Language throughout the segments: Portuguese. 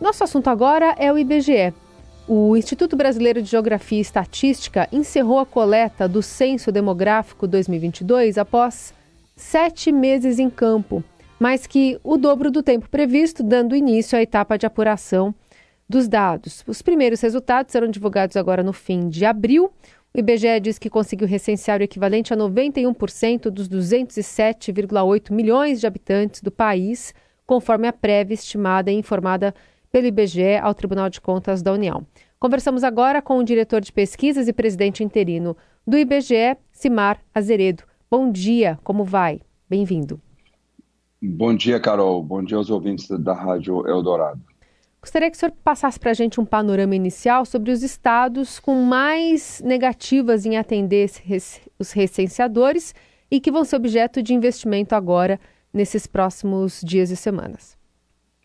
Nosso assunto agora é o IBGE. O Instituto Brasileiro de Geografia e Estatística encerrou a coleta do Censo Demográfico 2022 após sete meses em campo, mais que o dobro do tempo previsto, dando início à etapa de apuração dos dados. Os primeiros resultados serão divulgados agora no fim de abril. O IBGE diz que conseguiu recensear o equivalente a 91% dos 207,8 milhões de habitantes do país, conforme a prévia estimada e informada pelo IBGE ao Tribunal de Contas da União. Conversamos agora com o diretor de pesquisas e presidente interino do IBGE, Simar Azeredo. Bom dia, como vai? Bem-vindo. Bom dia, Carol. Bom dia aos ouvintes da Rádio Eldorado. Gostaria que o senhor passasse para a gente um panorama inicial sobre os estados com mais negativas em atender os recenseadores e que vão ser objeto de investimento agora nesses próximos dias e semanas.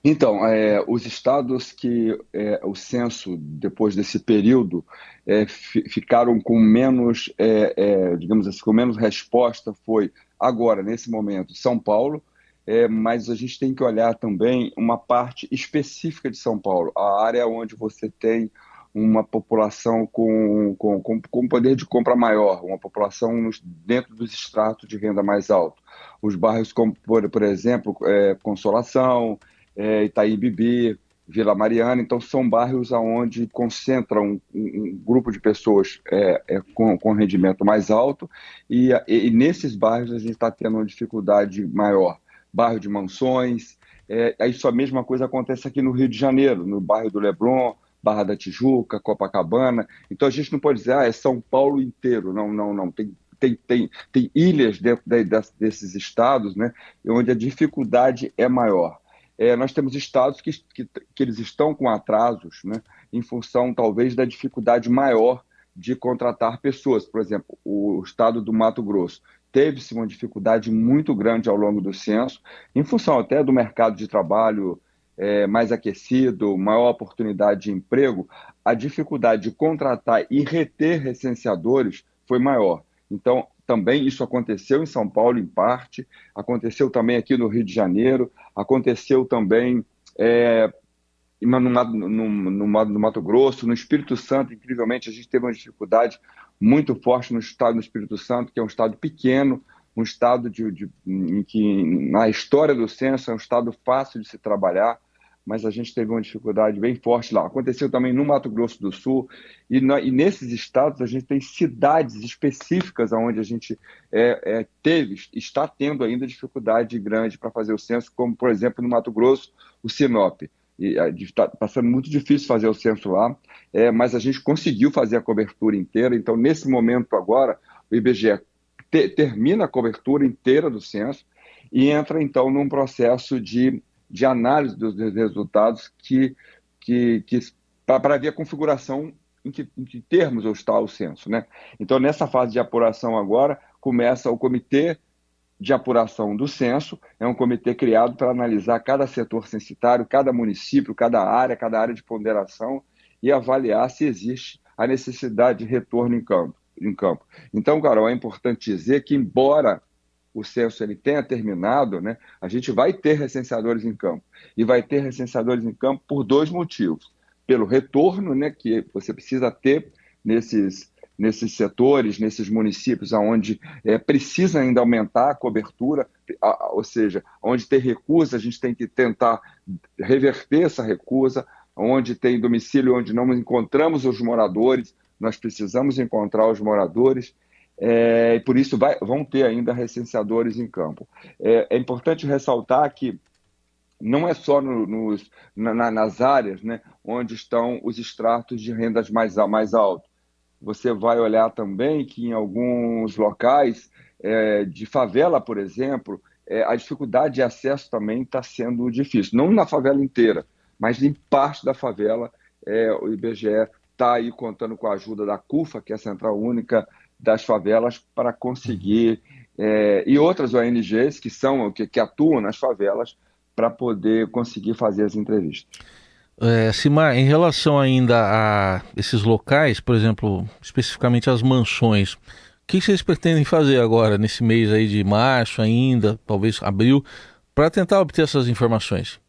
Então, é, os estados que é, o censo, depois desse período, é, ficaram com menos, é, é, digamos assim, com menos resposta foi agora, nesse momento, São Paulo, é, mas a gente tem que olhar também uma parte específica de São Paulo, a área onde você tem uma população com, com, com, poder de compra maior, uma população dentro dos estratos de renda mais alto. Os bairros como, por, por exemplo, Consolação, é, Itaí Bibi, Vila Mariana, então são bairros onde concentram um, um, grupo de pessoas é, é, com, com rendimento mais alto e, e, e nesses bairros a gente está tendo uma dificuldade maior bairro de Mansões. É, isso a mesma coisa acontece aqui no Rio de Janeiro, no bairro do Leblon, Barra da Tijuca, Copacabana. Então a gente não pode dizer, ah, é São Paulo inteiro. Não, não, não. Tem, tem, tem, tem ilhas dentro de, de, desses estados, né, onde a dificuldade é maior. É, nós temos estados que, que, que, eles estão com atrasos, né, em função talvez da dificuldade maior de contratar pessoas. Por exemplo, o estado do Mato Grosso teve-se uma dificuldade muito grande ao longo do censo, em função até do mercado de trabalho é, mais aquecido, maior oportunidade de emprego, a dificuldade de contratar e reter recenseadores foi maior. Então, também isso aconteceu em São Paulo, em parte, aconteceu também aqui no Rio de Janeiro, aconteceu também é, no, no, no, no, Mato Grosso, no Espírito Santo, incrivelmente, a gente teve uma dificuldade muito forte no estado do Espírito Santo, que é um estado pequeno, um estado de, de, em que, na história do censo, é um estado fácil de se trabalhar, mas a gente teve uma dificuldade bem forte lá. Aconteceu também no Mato Grosso do Sul, e, na, e nesses estados a gente tem cidades específicas onde a gente é, é, teve, está tendo ainda dificuldade grande para fazer o censo, como, por exemplo, no Mato Grosso, o Sinop está tá sendo muito difícil fazer o censo lá, é, mas a gente conseguiu fazer a cobertura inteira. Então, nesse momento agora, o IBGE te, termina a cobertura inteira do censo e entra então num processo de, de análise dos resultados que, que, que para ver a configuração em que, em que termos está o censo, né? Então, nessa fase de apuração agora, começa o comitê de apuração do censo, é um comitê criado para analisar cada setor censitário, cada município, cada área, cada área de ponderação e avaliar se existe a necessidade de retorno em campo. Em campo. Então, Carol, é importante dizer que, embora o censo ele tenha terminado, né, a gente vai ter recenseadores em campo. E vai ter recenseadores em campo por dois motivos. Pelo retorno né, que você precisa ter nesses nesses setores, nesses municípios onde é, precisa ainda aumentar a cobertura, a, ou seja, onde tem recusa, a gente tem que tentar reverter essa recusa, onde tem domicílio onde não encontramos os moradores, nós precisamos encontrar os moradores. É, e por isso vai, vão ter ainda recenseadores em campo. É, é importante ressaltar que não é só no, nos, na, nas áreas né, onde estão os extratos de rendas mais, mais altos você vai olhar também que em alguns locais é, de favela, por exemplo, é, a dificuldade de acesso também está sendo difícil. Não na favela inteira, mas em parte da favela, é, o IBGE está aí contando com a ajuda da CUFA, que é a Central Única das Favelas, para conseguir, é, e outras ONGs que são que, que atuam nas favelas, para poder conseguir fazer as entrevistas. É, Simar, em relação ainda a esses locais, por exemplo, especificamente as mansões, o que vocês pretendem fazer agora, nesse mês aí de março ainda, talvez abril, para tentar obter essas informações?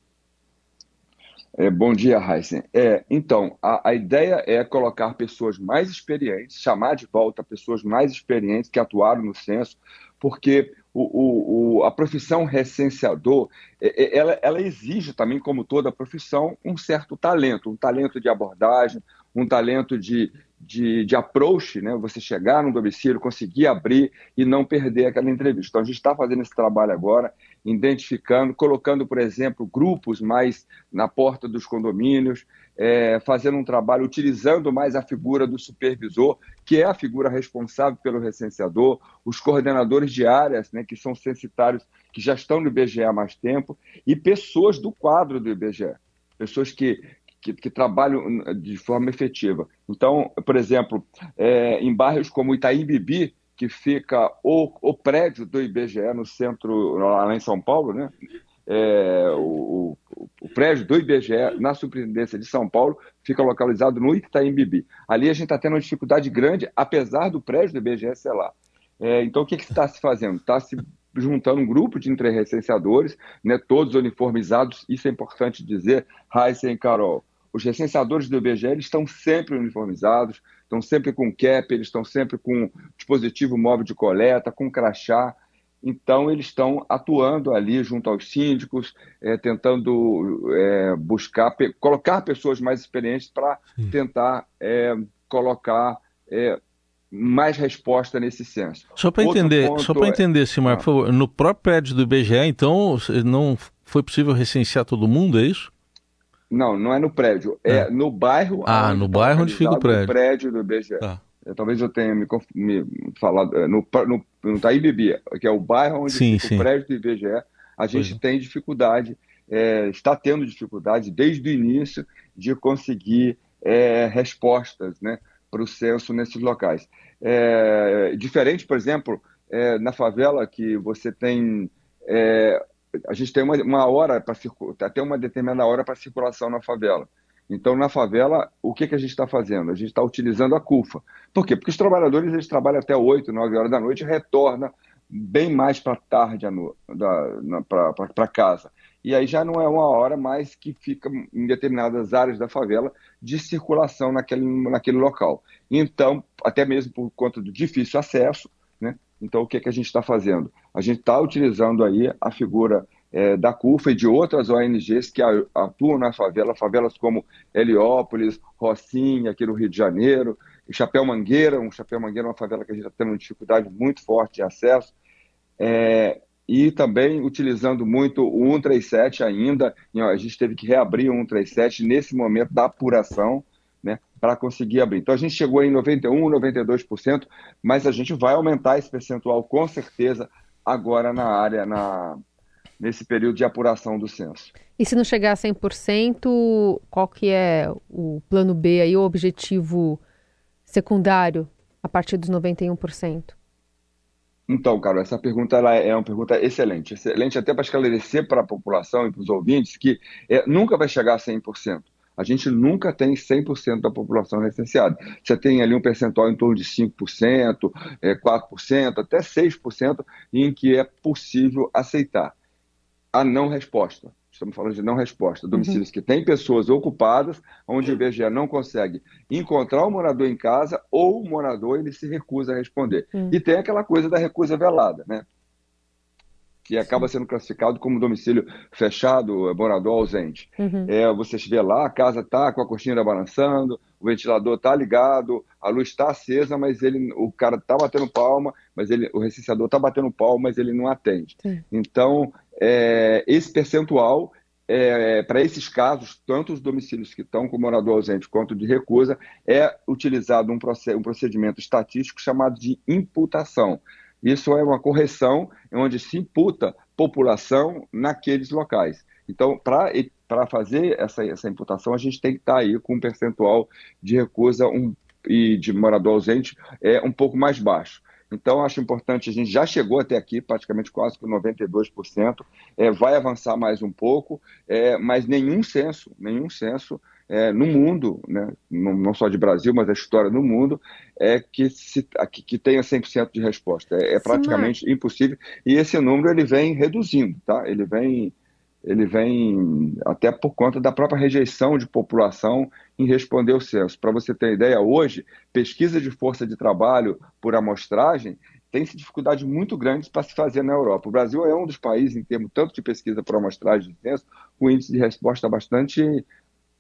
É, bom dia, Heisen. É, então, a, a, ideia é colocar pessoas mais experientes, chamar de volta pessoas mais experientes que atuaram no censo, porque o, o, a profissão recenseador, é, é, ela, ela, exige também, como toda profissão, um certo talento, um talento de abordagem, um talento de, de, de approach, né? você chegar no domicílio, conseguir abrir e não perder aquela entrevista. Então, a gente está fazendo esse trabalho agora, identificando, colocando, por exemplo, grupos mais na porta dos condomínios, é, fazendo um trabalho utilizando mais a figura do supervisor, que é a figura responsável pelo recenseador, os coordenadores de áreas, né, que são censitários que já estão no IBGE há mais tempo, e pessoas do quadro do IBGE, pessoas que, que, que, trabalham de forma efetiva. Então, por exemplo, é, em bairros como Itaim Bibi, que fica o, o prédio do IBGE no centro, lá em São Paulo, né? É, o, o, o, prédio do IBGE na Superintendência de São Paulo fica localizado no Itaim Bibi. Ali a gente está tendo uma dificuldade grande, apesar do prédio do IBGE ser lá. É, então, o que está se fazendo? Está se juntando um grupo de recenseadores, né, todos uniformizados, isso é importante dizer, Heisen e Carol. Os recenseadores do IBGE estão sempre uniformizados, estão sempre com cap, eles estão sempre com dispositivo móvel de coleta, com crachá. Então, eles estão atuando ali junto aos síndicos, é, tentando é, buscar, colocar pessoas mais experientes para tentar é, colocar é, mais resposta nesse censo. Só para entender, só para é entender, Simar, ah. por favor, no próprio prédio do IBGE, então, não foi possível recensear todo mundo, é isso? Não, não é no prédio. É, é no bairro. Ah, no bairro onde fica o prédio. No prédio do IBGE. Tá. É, talvez eu tenha me, me falado. É, no, no, no Taíbibi, que é o bairro onde sim, fica sim. o prédio do IBGE, a gente. É. tem dificuldade, é, está tendo dificuldade desde o início de conseguir é, respostas né, para o censo nesses locais. É, diferente, por exemplo, na favela que você tem a gente tem uma, uma hora para até uma determinada hora para circulação na favela. Então, na favela, o que, que a gente está fazendo? A gente está utilizando a CUFA. Por quê? Porque os trabalhadores eles trabalham até 8, 9 horas da noite e retornam bem mais para tarde para casa. E aí já não é uma hora mais que fica em determinadas áreas da favela de circulação naquele, naquele local. Então, até mesmo por conta do difícil acesso, né? Então, o que, que a gente está fazendo? A gente está utilizando aí a figura é, da CUFA e de outras ONGs que atuam na favela, favelas como Heliópolis, Rocinha, aqui no Rio de Janeiro, Chapéu Mangueira, um Chapéu Mangueira é uma favela que a gente está tendo uma dificuldade muito forte de acesso, é, e também utilizando muito o 137 ainda, a gente teve que reabrir o 137 nesse momento da apuração, para conseguir abrir. Então a gente chegou em 91, 92%, mas a gente vai aumentar esse percentual com certeza agora na área, na, nesse período de apuração do censo. E se não chegar a 100%, qual que é o plano B aí, o objetivo secundário a partir dos 91%? Então, Carol, essa pergunta ela é uma pergunta excelente. Excelente até para esclarecer para a população e para os ouvintes que é, nunca vai chegar a 100%. A gente nunca tem 100% da população recenseada. Você tem ali um percentual em torno de 5%, é, 4%, até 6% em que é possível aceitar a não resposta. Estamos falando de não resposta. Domicílios uhum. que têm pessoas ocupadas, onde o IBGE não consegue encontrar o morador em casa ou o morador ele se recusa a responder. Uhum. E tem aquela coisa da recusa velada, né? Que acaba sendo classificado como domicílio fechado, é, morador ausente. Uhum. É, você vê lá, a casa está com a cortina balançando, o ventilador está ligado, a luz está acesa, mas ele, o cara está batendo palma, mas ele, o recenseador está batendo palma, mas ele não atende. Sim. Então, é, esse percentual, é, para esses casos, tanto os domicílios que estão com morador ausente quanto de recusa, é utilizado um, um procedimento estatístico chamado de imputação. Isso é uma correção onde se imputa população naqueles locais. Então, para fazer essa, essa imputação, a gente tem que estar tá aí com um percentual de recusa um, e de morador ausente é um pouco mais baixo. Então, acho importante, a gente já chegou até aqui, praticamente quase com 92%, é, vai avançar mais um pouco, é, mas nenhum censo, nenhum censo é, no mundo, né, não, só de Brasil, mas a história no mundo, é que, se, que, que tenha 100% de resposta. É, é praticamente Sim, impossível. E esse número ele vem reduzindo, tá? ele vem ele vem até por conta da própria rejeição de população em responder o censo. Para você ter ideia, hoje, pesquisa de força de trabalho por amostragem tem-se dificuldades muito grandes para se fazer na Europa. O Brasil é um dos países, em termos tanto de pesquisa por amostragem de censo, com índice de resposta bastante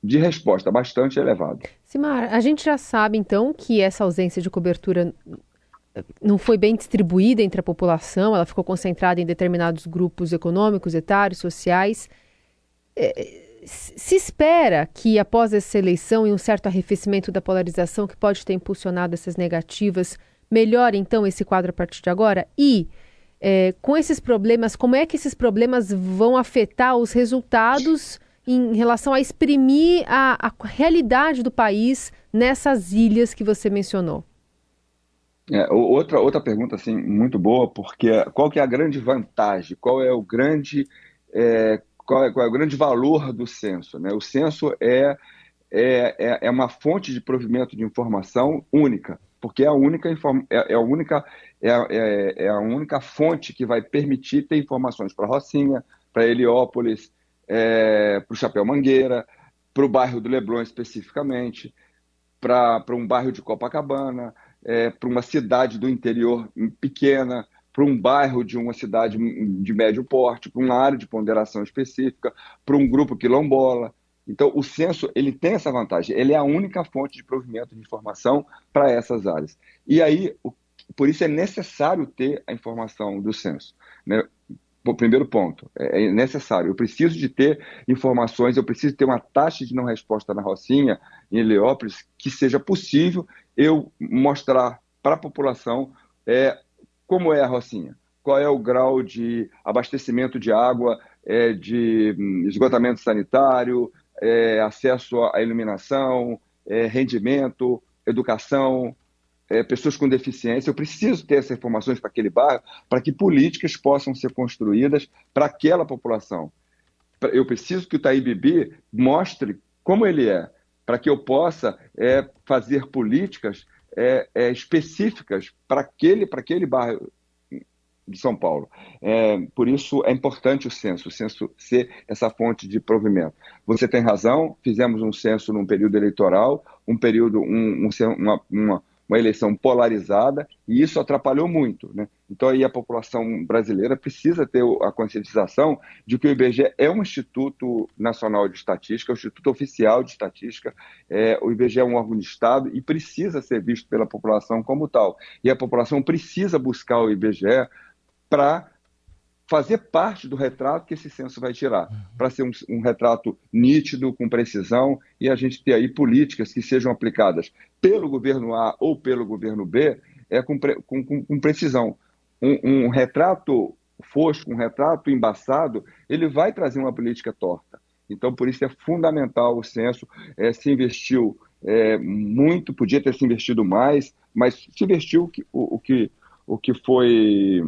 de resposta bastante elevado. Simar, a gente já sabe então que essa ausência de cobertura não foi bem distribuída entre a população, ela ficou concentrada em determinados grupos econômicos, etários, sociais. É, se espera que após essa eleição e um certo arrefecimento da polarização que pode ter impulsionado essas negativas, melhore então esse quadro a partir de agora? E é, com esses problemas, como é que esses problemas vão afetar os resultados em relação a exprimir a, a realidade do país nessas ilhas que você mencionou? É, outra, outra pergunta assim, muito boa, porque qual que é a grande vantagem, qual é o grande, é, qual, é, qual é o grande valor do censo? Né? O censo é, é, é, é uma fonte de provimento de informação única, porque é a única, é, é a única, é, é, é a única fonte que vai permitir ter informações para Rocinha, para Heliópolis, é, para o Chapéu Mangueira, para o bairro do Leblon especificamente, para um bairro de Copacabana, é, para uma cidade do interior pequena, para um bairro de uma cidade de médio porte, para uma área de ponderação específica, para um grupo quilombola. Então, o censo ele tem essa vantagem, ele é a única fonte de provimento de informação para essas áreas. E aí, o, por isso é necessário ter a informação do censo. Né? O primeiro ponto, é, é necessário. Eu preciso de ter informações, eu preciso ter uma taxa de não resposta na Rocinha, em Heliópolis, que seja possível eu mostrar para a população é, como é a Rocinha, qual é o grau de abastecimento de água, é, de hum, esgotamento sanitário, é, acesso à iluminação, é, rendimento, educação, é, pessoas com deficiência. Eu preciso ter essas informações para aquele bairro para que políticas possam ser construídas para aquela população. Eu preciso que o Taíbibi mostre como ele é, para que eu possa é, fazer políticas é, é, específicas para aquele, para aquele bairro de São Paulo. É, por isso é importante o censo, o censo ser essa fonte de provimento. Você tem razão, fizemos um censo num período eleitoral, um período, um, um, uma, uma uma eleição polarizada e isso atrapalhou muito. Né? Então aí a população brasileira precisa ter a conscientização de que o IBGE é um Instituto Nacional de Estatística, é um Instituto Oficial de Estatística, é, o IBGE é um órgão de Estado e precisa ser visto pela população como tal. E a população precisa buscar o IBGE para fazer parte do retrato que esse censo vai tirar, uhum. para ser um, um, retrato nítido, com precisão, e a gente ter aí políticas que sejam aplicadas pelo governo A ou pelo governo B é, com, com, com precisão. Um, um, retrato fosco, um retrato embaçado, ele vai trazer uma política torta. Então, por isso é fundamental o censo, é, se investiu é, muito, podia ter se investido mais, mas se investiu o, o que, o que foi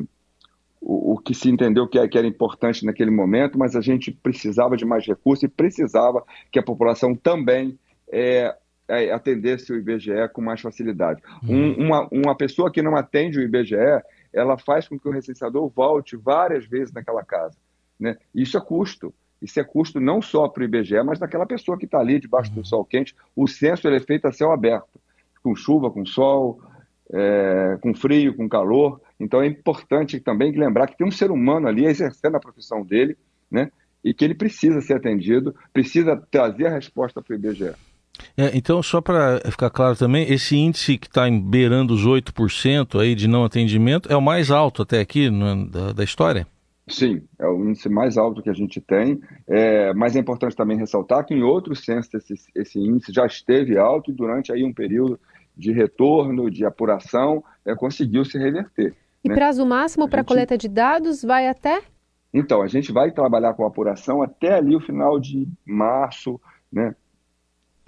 o, o que se entendeu que, que era importante naquele momento, mas a gente precisava de mais recursos e precisava que a população também é, é, atendesse o IBGE com mais facilidade. Uhum. Um, uma, uma pessoa que não atende o IBGE, ela faz com que o recenseador volte várias vezes naquela casa. Né? Isso é custo. Isso é custo não só para o IBGE, mas daquela pessoa que está ali debaixo uhum. do sol quente. O censo ele é feito a céu aberto, com chuva, com sol, é, com frio, com calor. Então é importante também lembrar que tem um ser humano ali exercendo a profissão dele, né? E que ele precisa ser atendido, precisa trazer a resposta para o IBGE. É, então, só para ficar claro também, esse índice que está beirando os 8% aí de não atendimento é o mais alto até aqui no, da, da, história? Sim, é o índice mais alto que a gente tem, é, mas é importante também ressaltar que em outros censos esse, esse índice já esteve alto e durante aí um período de retorno, de apuração, é, conseguiu se reverter. E né? prazo máximo para gente... coleta de dados vai até? Então, a gente vai trabalhar com apuração até ali o final de março, né?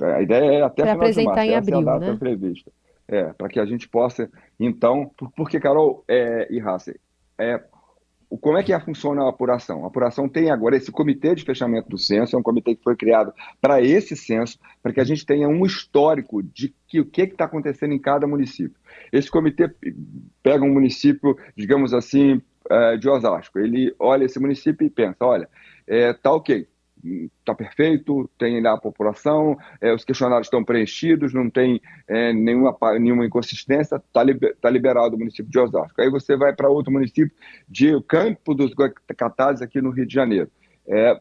A ideia é até pra final de março, em essa abril, é a data né? prevista. É, para que a gente possa, então, porque, Carol é, e Hasser, é, como é que funciona a apuração? A apuração tem agora esse comitê de fechamento do censo, é um comitê que foi criado para esse censo, para que a gente tenha um histórico de que, o que está acontecendo em cada município. Esse comitê pega um município, digamos assim, é, de Osasco, ele olha esse município e pensa, olha, é, ok, está perfeito, tem lá a população, é, os questionários estão preenchidos, não tem é, nenhuma, nenhuma inconsistência, está liber, tá liberado o município de Osasco. Aí você vai para outro município de Campo dos Catazes, aqui no Rio de Janeiro. É,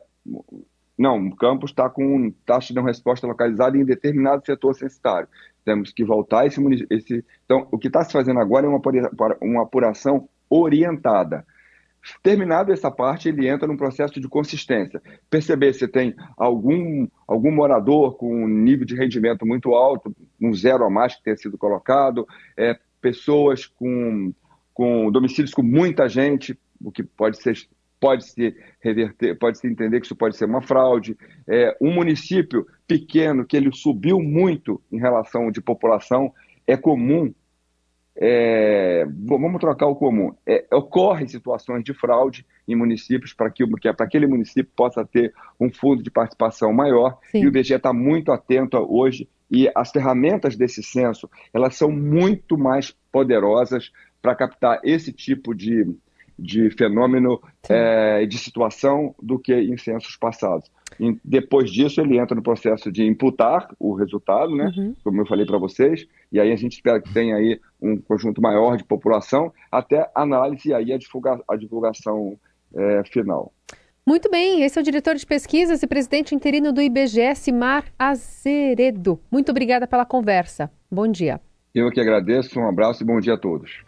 não, o campus está com taxa de resposta localizada em determinado setor censitário. Temos que voltar esse, esse Então, o que está se fazendo agora é uma, uma apuração orientada. Terminado essa parte, ele entra num processo de consistência. Perceber se tem algum, algum morador com um nível de rendimento muito alto, um zero a mais que tenha sido colocado, é, pessoas com, com domicílios com muita gente, o que pode ser pode se reverter, pode se entender que isso pode ser uma fraude. É, um município pequeno que ele subiu muito em relação de população é comum. É, vamos trocar o comum. É, ocorrem situações de fraude em municípios para que, que para aquele município possa ter um fundo de participação maior. Sim. E o IBGE está muito atento hoje e as ferramentas desse censo elas são muito mais poderosas para captar esse tipo de, de fenômeno é, de situação do que em censos passados. E depois disso, ele entra no processo de imputar o resultado, né? Uhum. como eu falei para vocês, e aí a gente espera que tenha aí um conjunto maior de população, até análise e aí a, divulga a divulgação é, final. Muito bem, esse é o diretor de pesquisas e presidente interino do IBGE, Simar Azeredo. Muito obrigada pela conversa. Bom dia. Eu que agradeço, um abraço e bom dia a todos.